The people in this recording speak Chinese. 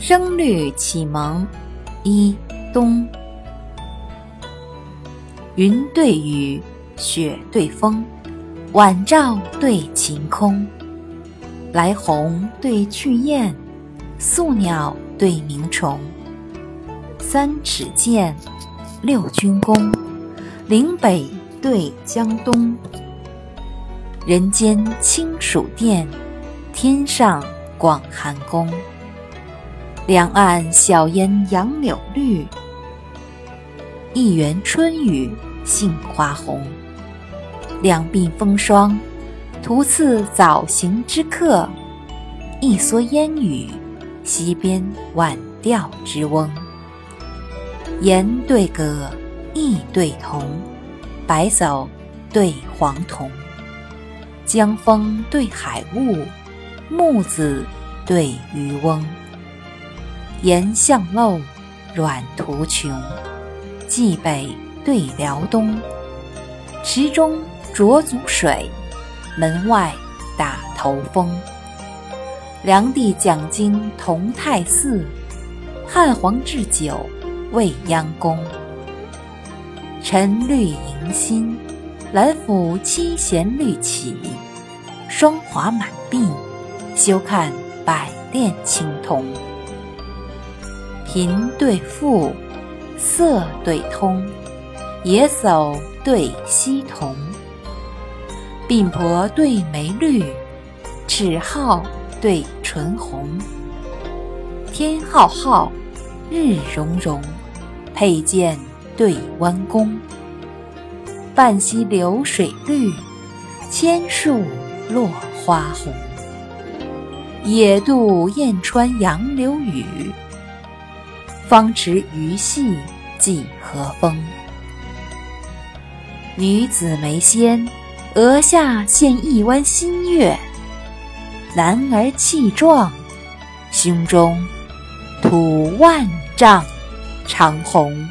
声律启蒙一冬，云对雨，雪对风，晚照对晴空，来鸿对去雁，宿鸟对鸣虫。三尺剑，六钧弓，岭北对江东。人间清暑殿，天上广寒宫。两岸晓烟杨柳绿，一园春雨杏花红。两鬓风霜，徒次早行之客；一蓑烟雨，溪边晚钓之翁。言对歌，意对同，白叟对黄童。江风对海雾，木子对渔翁。岩巷陋，阮途穷。蓟北对辽东，池中濯足水，门外打头风。梁帝讲经同泰寺，汉皇置酒未央宫。陈绿迎新，兰府七弦绿起，霜华满鬓，休看百炼青铜。贫对富，色对通，野叟对溪童，鬓婆对眉绿，齿皓对唇红。天浩浩，日融融，佩剑对弯弓。半溪流水绿，千树落花红。野渡燕穿杨柳雨。方持鱼戏几何风？女子眉纤，额下现一弯新月；男儿气壮，胸中吐万丈长虹。